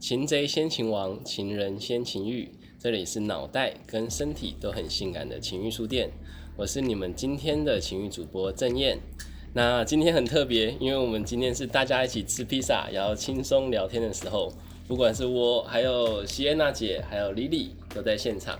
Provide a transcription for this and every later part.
擒贼先擒王，情人先情欲。这里是脑袋跟身体都很性感的情欲书店，我是你们今天的情欲主播郑燕。那今天很特别，因为我们今天是大家一起吃披萨，然后轻松聊天的时候，不管是我，还有席安娜姐，还有莉莉都在现场。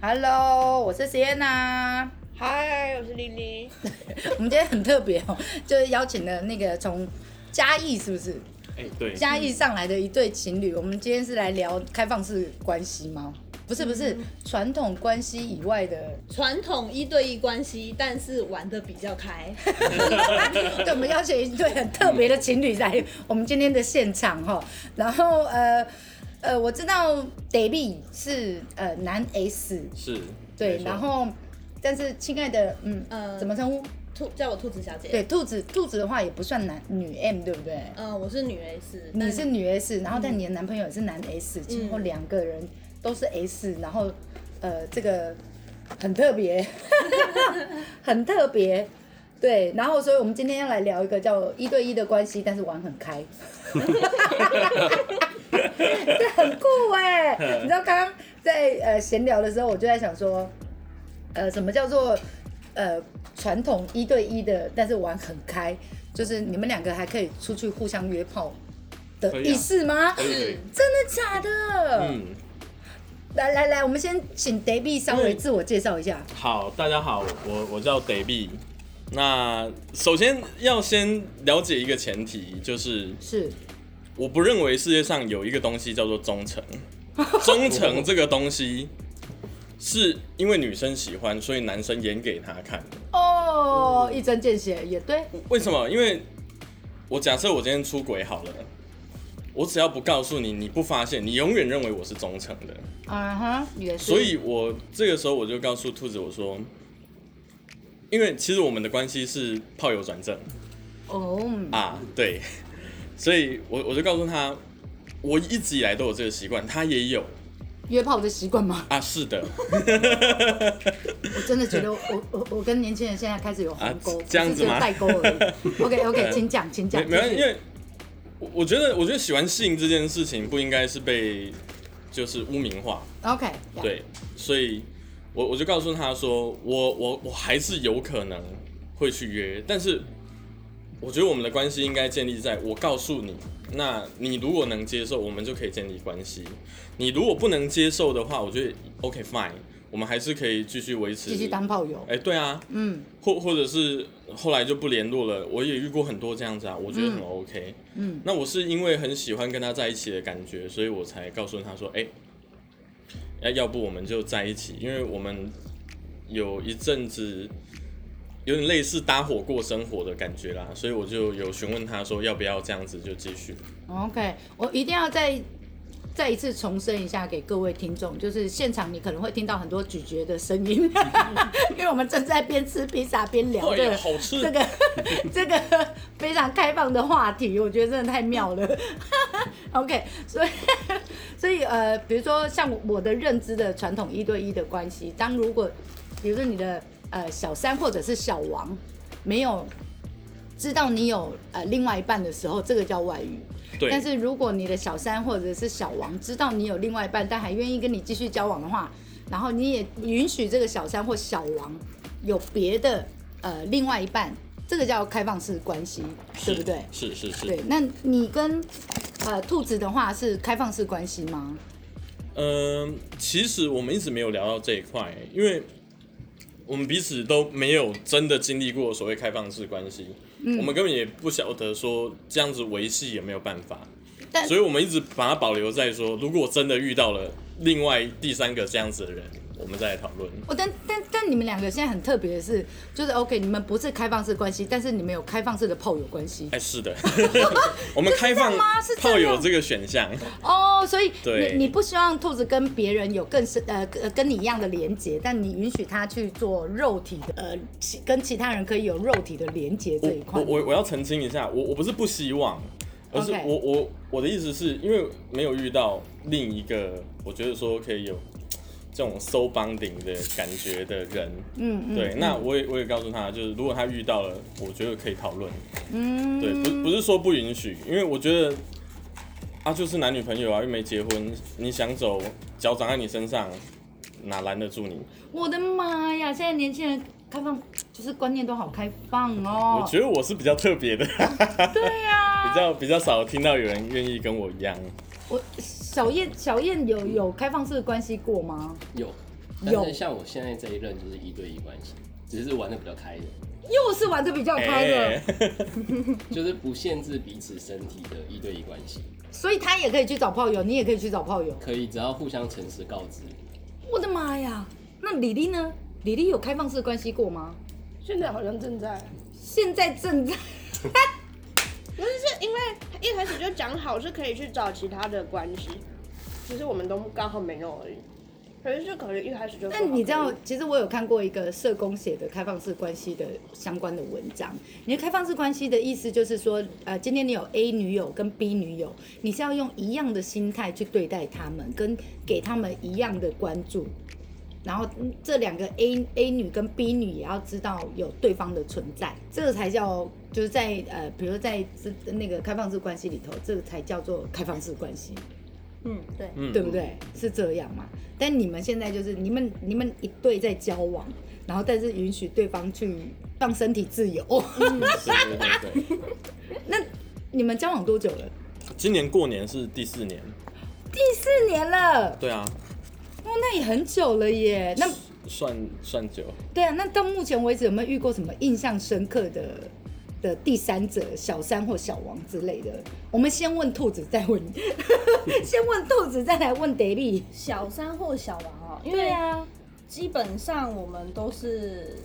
Hello，我是 Sienna。嗨，我是莉莉。我们今天很特别哦，就是邀请了那个从嘉义是不是？哎、对，嘉义上来的一对情侣。我们今天是来聊开放式关系吗？不是不是，传统关系以外的。传统一对一关系，但是玩的比较开。对，我们邀请一对很特别的情侣来我们今天的现场哈。然后呃呃，我知道 David 是呃男 S，是，对然后但是亲爱的，嗯呃怎么称呼？兔叫我兔子小姐。对，，兔子兔子的话也不算男女 M，对不对？嗯、我是女 S。你是女 S，然后但你的男朋友也是男 S，然后两个人都是 S，然后呃这个很特别，很特别，对，然后所以我们今天要来聊一个叫一对一的关系，但是玩很开，这很酷哎、你知道刚刚在呃闲聊的时候，我就在想说，呃什么叫做呃传统一对一的，但是玩很开，就是你们两个还可以出去互相约炮的意思吗？可以可以是真的假的？嗯，来来来，我们先请 David 稍微自我介绍一下。好，大家好，我我叫 David。那首先要先了解一个前提，就是是我不认为世界上有一个东西叫做忠诚。忠诚这个东西，是因为女生喜欢，所以男生演给她看的。哦，一针见血，也对。为什么？因为我假设我今天出轨好了，我只要不告诉你，你不发现，你永远认为我是忠诚的。嗯哼，也是。所以我这个时候我就告诉兔子我说，因为其实我们的关系是炮友转正哦，啊，对，所以我我就告诉他，我一直以来都有这个习惯，他也有约炮的习惯吗？啊，是的，我真的觉得我我我跟年轻人现在开始有鸿沟，啊这样子吗代沟而已。OK OK，请讲，请讲。没关系，因为我我觉得我觉得喜欢性这件事情不应该是被就是污名化，OK，对，所以我我就告诉他说，我我我还是有可能会去约，但是我觉得我们的关系应该建立在我告诉你，那你如果能接受，我们就可以建立关系；你如果不能接受的话，我觉得 OK fine，我们还是可以继续维持。继续当炮友。哎、对啊，嗯或或者是后来就不联络了，我也遇过很多这样子啊，我觉得很 OK。嗯，那我是因为很喜欢跟他在一起的感觉，所以我才告诉他说，哎、要要不我们就在一起，因为我们有一阵子有点类似搭伙过生活的感觉啦，所以我就有询问他说要不要这样子就继续。OK，我一定要再再一次重申一下给各位听众，就是现场你可能会听到很多咀嚼的声音，因为我们正在边吃披萨边聊哎这个呀好吃这个这个非常开放的话题，我觉得真的太妙了。OK，所以所以呃，比如说像我的认知的传统一对一的关系，当如果比如说你的呃小三或者是小王没有知道你有呃另外一半的时候，这个叫外遇。对，但是如果你的小三或者是小王知道你有另外一半，但还愿意跟你继续交往的话，然后你也允许这个小三或小王有别的呃另外一半，这个叫开放式关系，对不对？是是是。对，那你跟呃兔子的话是开放式关系吗？嗯，其实我们一直没有聊到这一块，因为我们彼此都没有真的经历过所谓开放式关系，嗯。我们根本也不晓得说这样子维系有没有办法，所以我们一直把它保留在说，如果真的遇到了另外第三个这样子的人，我们再来讨论。哦，但但但你们两个现在很特别的是，就是 OK，你们不是开放式关系，但是你们有开放式的炮友关系。哎，是的，我们开放吗是这样炮友这个选项，哦，所以你你不希望兔子跟别人有更深呃跟跟你一样的连接，但你允许他去做肉体的呃其跟其他人可以有肉体的连接这一块我。我我要澄清一下，我我不是不希望，而是我我我的意思是因为没有遇到另一个我觉得说可以有这种 soul bonding 的感觉的人，嗯嗯，对，嗯那我也我也告诉他，就是如果他遇到了，我觉得可以讨论，嗯对，不不是说不允许，因为我觉得啊，就是男女朋友啊，又没结婚，你想走，脚长在你身上，哪拦得住你？我的妈呀！现在年轻人开放就是观念都好开放哦。我觉得我是比较特别的，对呀、比较比较少听到有人愿意跟我一样。我小燕小燕有有开放式的关系过吗？有，有但是像我现在这一任就是一对一关系，只是玩的比较开的，又是玩的比较开的，哎 就是不限制彼此身体的一对一关系，所以他也可以去找炮友，你也可以去找炮友。可以只要互相诚实告知。我的妈呀！那李丽呢？李丽有开放式关系过吗？现在好像正在，现在正在。不是是因为一开始就讲好是可以去找其他的关系，其实我们都刚好没有而已。可是就可能一开始就说好那你知道，其实我有看过一个社工写的开放式关系的相关的文章。你的开放式关系的意思就是说，呃，今天你有 A 女友跟 B 女友，你是要用一样的心态去对待他们，跟给他们一样的关注。然后嗯这两个 A A 女跟 B 女也要知道有对方的存在，这个才叫就是在呃，比如在这那个开放式关系里头，这个才叫做开放式关系。嗯，对，嗯对不？对？是这样嘛？但你们现在就是你们你们一对在交往，然后但是允许对方去让身体自由。对对对对。那你们交往多久了？今年过年是第四年，第四年了，对啊，哦，那也很久了耶。那算算久。对啊，那到目前为止有没有遇过什么印象深刻的的第三者、小三或小王之类的？我们先问兔子，再问 先问兔子，再来问 David。小三或小王哦，因为对啊，基本上我们都是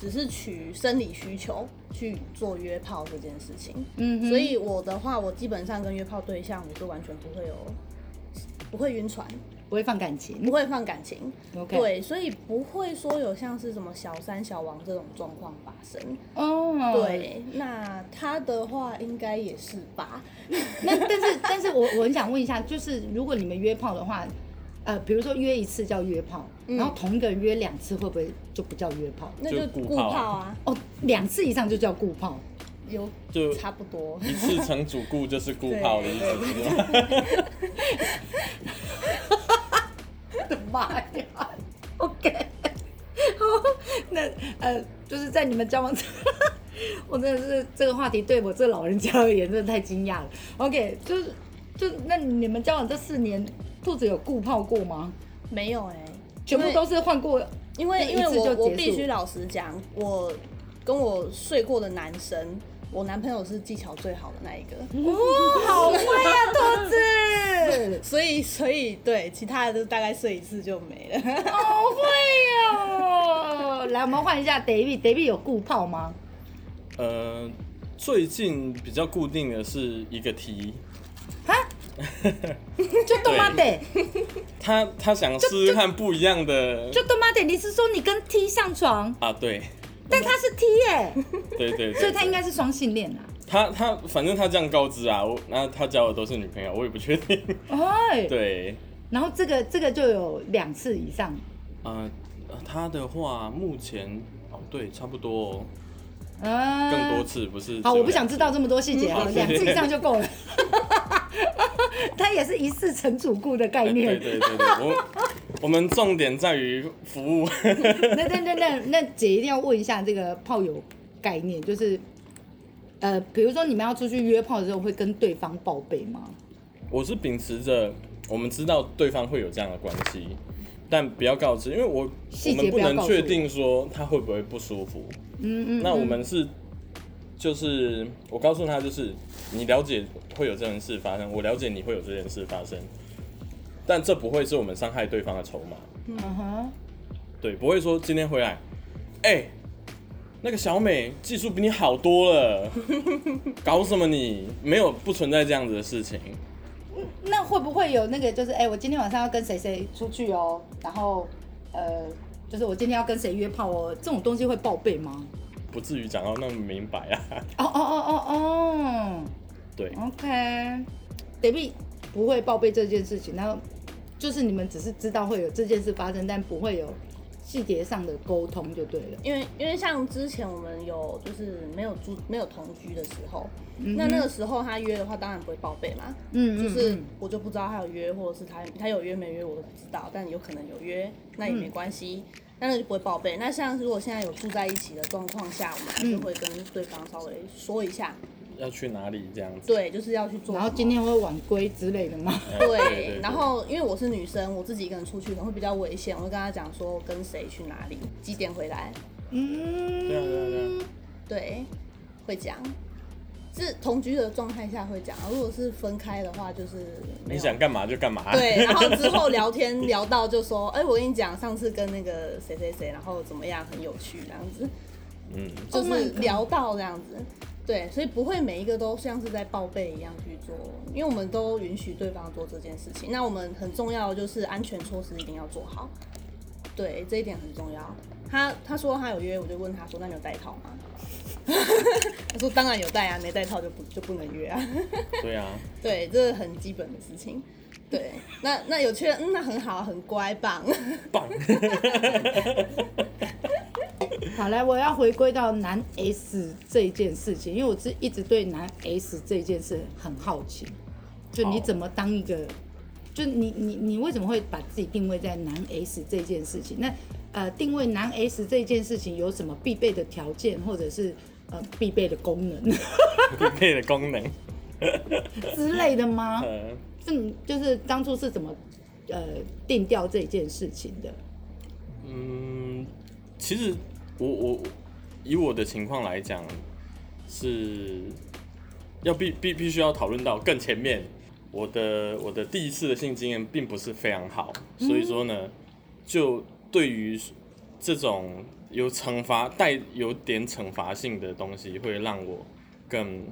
只是取生理需求去做约炮这件事情，嗯所以我的话，我基本上跟约炮对象，我是完全不会有不会晕船，不会放感情不。会放感情。OK，，对，所以不会说有像是什么小三、小王这种状况发生。哦，对，那他的话应该也是吧？那但是但是我我很想问一下，就是如果你们约炮的话，呃，比如说约一次叫约炮，嗯然后同一个人约两次，会不会就不叫约炮？那就顾炮炮啊，哦，两次以上就叫顾炮。有就差不多。一次成主顾就是顾炮的意思，妈呀！OK，好，那呃，就是在你们交往，我真的是这个话题对我这老人家而言真的太惊讶了。OK，就是就那你们交往这四年，兔子有顾泡过吗？没有哎、全部都是换过，因为因为我我必须老实讲，我跟我睡过的男生，我男朋友是技巧最好的那一个，哦，好会啊，兔子，所以所以对其他的都大概睡一次就没了。好会哦！来，我们换一下 David，David 有固泡吗？呃，最近比较固定的是一个 T，就他妈的，他他想试试看不一样的就他妈的，你是说你跟 T 上床，啊，对但他是 T 耶，对对对，所以他应对该是双性恋啊。他他反正他这样告知啊，我那他交的都是女朋友，我也不确定。哎，对，然后这个这个就有两次以上，呃，他的话目前哦对，差不多哦啊，更多次，不是好，我不想知道这么多细节哈，嗯两次以上 就够了。他也是一次成主顾的概念。对对对，我我们重点在于服务。那那那那那姐一定要问一下这个炮友概念，就是呃，比如说你们要出去约炮的时候，会跟对方报备吗？我是秉持着我们知道对方会有这样的关系，但不要告知，因为我细我们不能确定说他会不会不舒服。嗯嗯。那我们是就是我告诉他，就是你了解会有这件事发生，我了解你会有这件事发生，但这不会是我们伤害对方的筹码。嗯哼，对，不会说今天回来，哎、那个小美技术比你好多了，搞什么你？没有，不存在这样子的事情。那会不会有那个就是哎、我今天晚上要跟谁谁出去哦，然后呃，就是我今天要跟谁约炮哦，这种东西会报备吗？不至于讲到那么明白啊。哦哦哦哦哦对，，OK，David 不会报备这件事情，然后就是你们只是知道会有这件事发生，但不会有细节上的沟通就对了。因为因为像之前我们有就是没有住没有同居的时候，嗯那那个时候他约的话，当然不会报备嘛。嗯就是我就不知道他有约，或者是他他有约没约我都不知道，但有可能有约，那也没关系，那那就不会报备。那像如果现在有住在一起的状况下，我们还是会跟对方稍微说一下，要去哪里这样子。对，就是要去做。然后今天会晚归之类的吗？哎对对，然后因为我是女生，我自己一个人出去可能会比较危险，我会跟他讲说跟谁去哪里，几点回来，嗯，对啊对啊对啊，对，会讲。是同居的状态下会讲，如果是分开的话，就是你想干嘛就干嘛。对，然后之后聊天 聊到就说，哎、我跟你讲，上次跟那个谁谁谁，然后怎么样，很有趣这样子，嗯，就 Oh 是聊到这样子。对，所以不会每一个都像是在报备一样去做，因为我们都允许对方做这件事情。那我们很重要的就是安全措施一定要做好，对，这一点很重要。他他说他有约，我就问他说，那你有带套吗？他说当然有带啊，没带套就不就不能约啊。对啊，对，这是很基本的事情。对，那那有确认，嗯，那很好，很乖，棒。棒。好来，我要回归到男 S 这件事情，因为我是一直对男 S 这件事很好奇，就你怎么当一个，就你你你为什么会把自己定位在男 S 这件事情？那呃，定位男 S 这件事情有什么必备的条件，或者是呃必备的功能必备的功能。之类的吗？呃，嗯，就是当初是怎么呃定调这件事情的？嗯，其实我我以我的情况来讲，是要必必必须要讨论到更前面。我的我的第一次的性经验并不是非常好，所以说呢，就对于这种有惩罚带有点惩罚性的东西，会让我更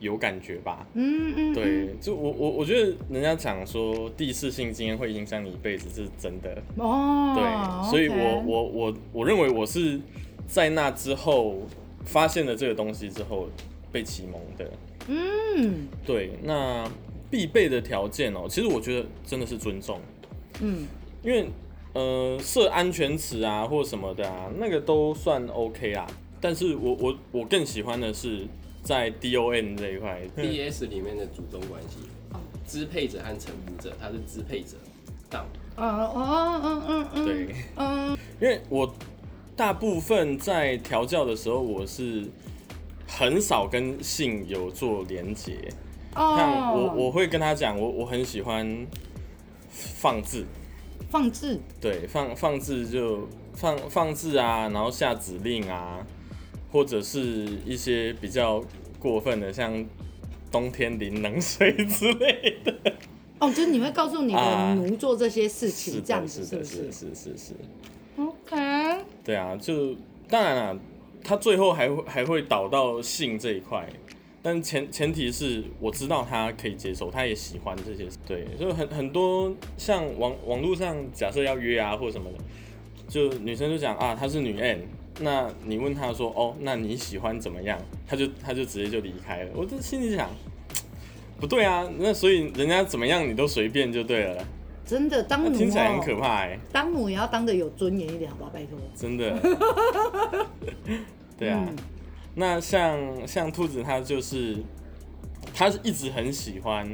有感觉吧。嗯嗯，对，就我我我觉得人家讲说第一次性经验会影响你一辈子，这是真的。哦，对，所以我我我我认为我是在那之后发现了这个东西之后被启蒙的。嗯。对，那必备的条件哦、其实我觉得真的是尊重，嗯。因为呃设安全词啊或什么的啊，那个都算 OK 啊。但是我我我更喜欢的是在 DON 这一块，D.S 里面的主动关系，支配者和臣服者，他是支配者，到哦哦嗯嗯嗯，对，嗯因为我大部分在调教的时候，我是很少跟性有做连结。哦，像我我会跟他讲，我我很喜欢放置，放置对，放放置就放放置啊，然后下指令啊，或者是一些比较过分的，像冬天淋冷水之类的。哦，就是你会告诉你的啊奴做这些事情，是这样子是不是？是是是是，？OK，对啊，就当然了，他最后还会还会导到性这一块，但前前提是我知道他可以接受，他也喜欢这些，对，就很很多像网网络上假设要约啊或什么的，就女生就讲啊她是女 N，那你问她说哦，那你喜欢怎么样？她就她就直接就离开了，我这心里想。不对啊，那所以人家怎么样你都随便就对了，真的当奴那听起来很可哦，怕哎、当奴也要当的有尊严一点，好不好？拜托。真的。对啊，嗯那像像兔子，他就是他是一直很喜欢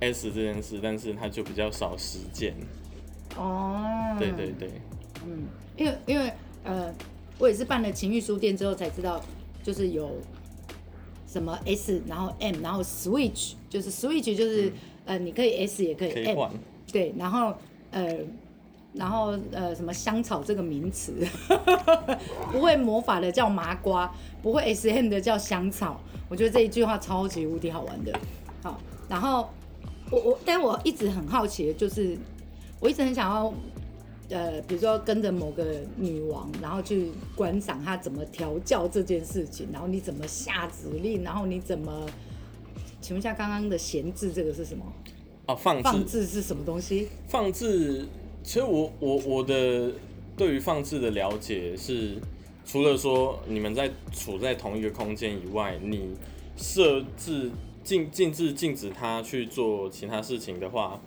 S 这件事，但是他就比较少实践。哦，对对对，嗯，因为因为呃，我也是办了情欲书店之后才知道，就是有什么 S，然后 M，然后 Switch，就是 Switch 就是、呃，你可以 S 也可以嗯可以 M，换。对，然后呃，然后呃，什么香草这个名词，不会魔法的叫麻瓜，不会 S M 的叫香草。我觉得这一句话超级无敌好玩的。好，然后我我，但我一直很好奇的就是，我一直很想要。呃，比如说跟着某个女王，然后去观赏她怎么调教这件事情，然后你怎么下指令，然后你怎么，请问一下，刚刚的闲置这个是什么？哦，放放置置是什么东西？放置，其实我我我的对于放置的了解是，除了说你们在处在同一个空间以外，你设置禁禁止禁止他去做其他事情的话，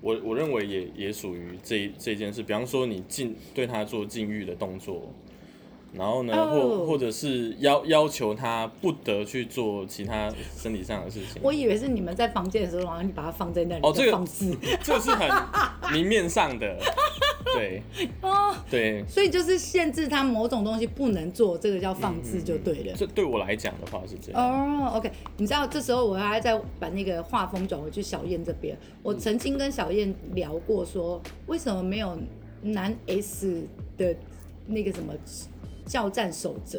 我我认为也也属于这这件事。比方说你禁对他做禁欲的动作，然后呢，哦或或者是要要求他不得去做其他身体上的事情。我以为是你们在房间的时候，然后你把它放在那里哦这个放肆 这个是很 明面上的，对哦，对。所以就是限制他某种东西不能做，这个叫放置就对了。这对我来讲的话是这样。哦、o k 你知道这时候我还在把那个画风转回去小燕这边。我曾经跟小燕聊过说，为什么没有男 S 的那个什么教战守则，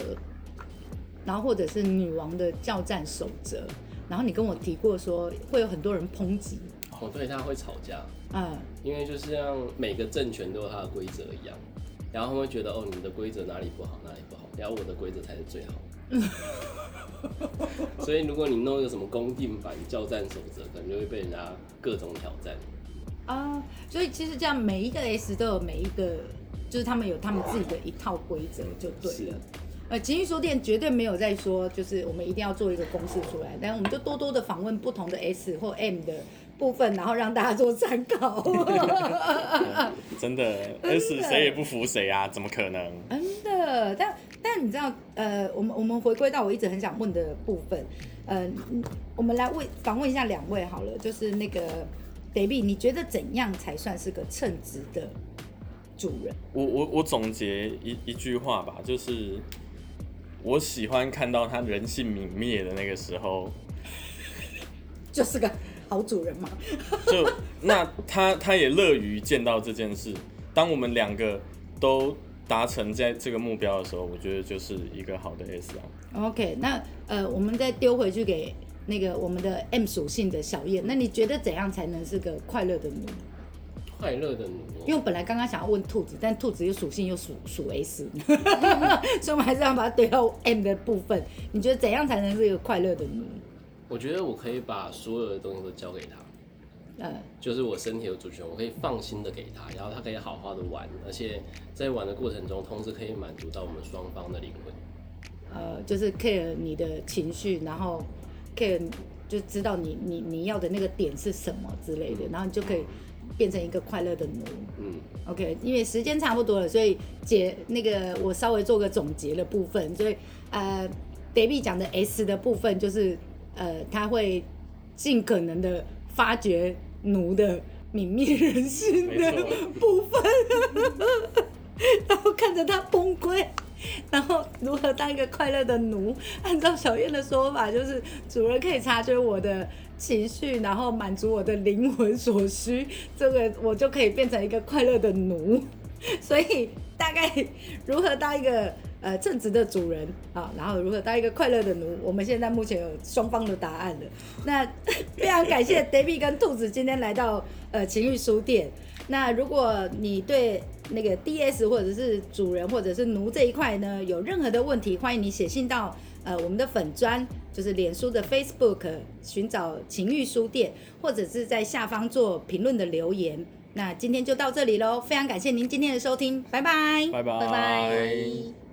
然后或者是女王的教战守则，然后你跟我提过说会有很多人抨击，哦，对，他会吵架，嗯，因为就是像每个政权都有它的规则一样，然后他们会觉得哦，你的规则哪里不好，哪里不好，然后我的规则才是最好。所以如果你弄一个什么公定版教战守则，可能就会被人家各种挑战。啊，所以其实这样每一个 S 都有每一个，就是他们有他们自己的一套规则就对了。呃，情绪书店绝对没有在说，就是我们一定要做一个公式出来，但我们就多多的访问不同的 S 或 M 的部分，然后让大家做参考。真的，S 谁也不服谁啊？怎么可能？真的，但但你知道，呃，我们我们回归到我一直很想问的部分，呃，嗯我们来问访问一下两位好了，就是那个 David，你觉得怎样才算是个称职的主人？我我我总结一一句话吧，就是我喜欢看到他人性泯灭的那个时候，就是个好主人嘛。就 那他他也乐于见到这件事。当我们两个都达成在这个目标的时候，我觉得就是一个好的 S 啊。OK，那呃，我们再丢回去给那个我们的 M 属性的小燕，那你觉得怎样才能是个快乐的奴？快乐的奴，因为我本来刚刚想要问兔子，但兔子又属性又属属 S，所以我们还是要把它堆到 M 的部分。你觉得怎样才能是一个快乐的奴？我觉得我可以把所有的东西都交给他，呃，就是我身体的主权，我可以放心的给他，然后他可以好好的玩，而且在玩的过程中，同时可以满足到我们双方的灵魂。呃，就是 care 你的情绪，然后 care 就知道你你你要的那个点是什么之类的，然后你就可以变成一个快乐的奴。嗯，OK，因为时间差不多了，所以姐那个我稍微做个总结的部分，所以呃，David 讲的 S 的部分就是呃，他会尽可能的发掘奴的泯灭人性的部分，然后看着他崩溃。然后如何当一个快乐的奴？按照小燕的说法，就是主人可以察觉我的情绪，然后满足我的灵魂所需，这个我就可以变成一个快乐的奴。所以大概如何当一个呃正直的主人啊，然后如何当一个快乐的奴，我们现在目前有双方的答案了。那 非常感谢 David 跟兔子今天来到呃情欲书店。那如果你对那个 DS 或者是主人或者是奴这一块呢有任何的问题，欢迎你写信到呃我们的粉砖，就是脸书的 Facebook 寻找情欲书店，或者是在下方做评论的留言。那今天就到这里喽，非常感谢您今天的收听，拜拜。拜拜拜拜。